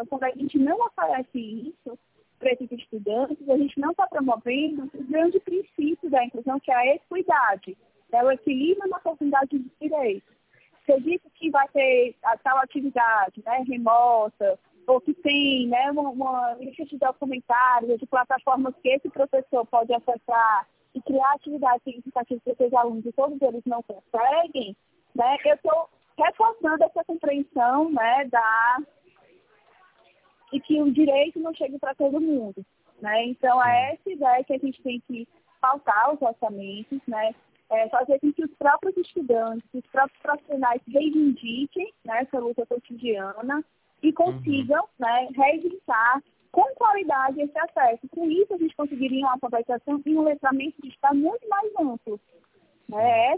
Então, quando a gente não oferece isso para esses estudantes, a gente não está promovendo o grande princípio da inclusão, que é a equidade, é o equilíbrio na oportunidade de direitos. Se disse que vai ter a tal atividade né, remota, ou que tem né, uma, uma lista de documentários, de plataformas que esse professor pode acessar e criar atividades significativas para esses alunos e todos eles não conseguem, né, eu estou reforçando essa compreensão né, da, e que o direito não chegue para todo mundo. Né? Então, é essa ideia que a gente tem que pautar os orçamentos, né? É fazer com que os próprios estudantes, os próprios profissionais reivindiquem né, essa luta cotidiana e consigam uhum. né, reivindicar com qualidade esse acesso. Com isso, a gente conseguiria uma alfabetização e um letramento digital muito mais amplo. É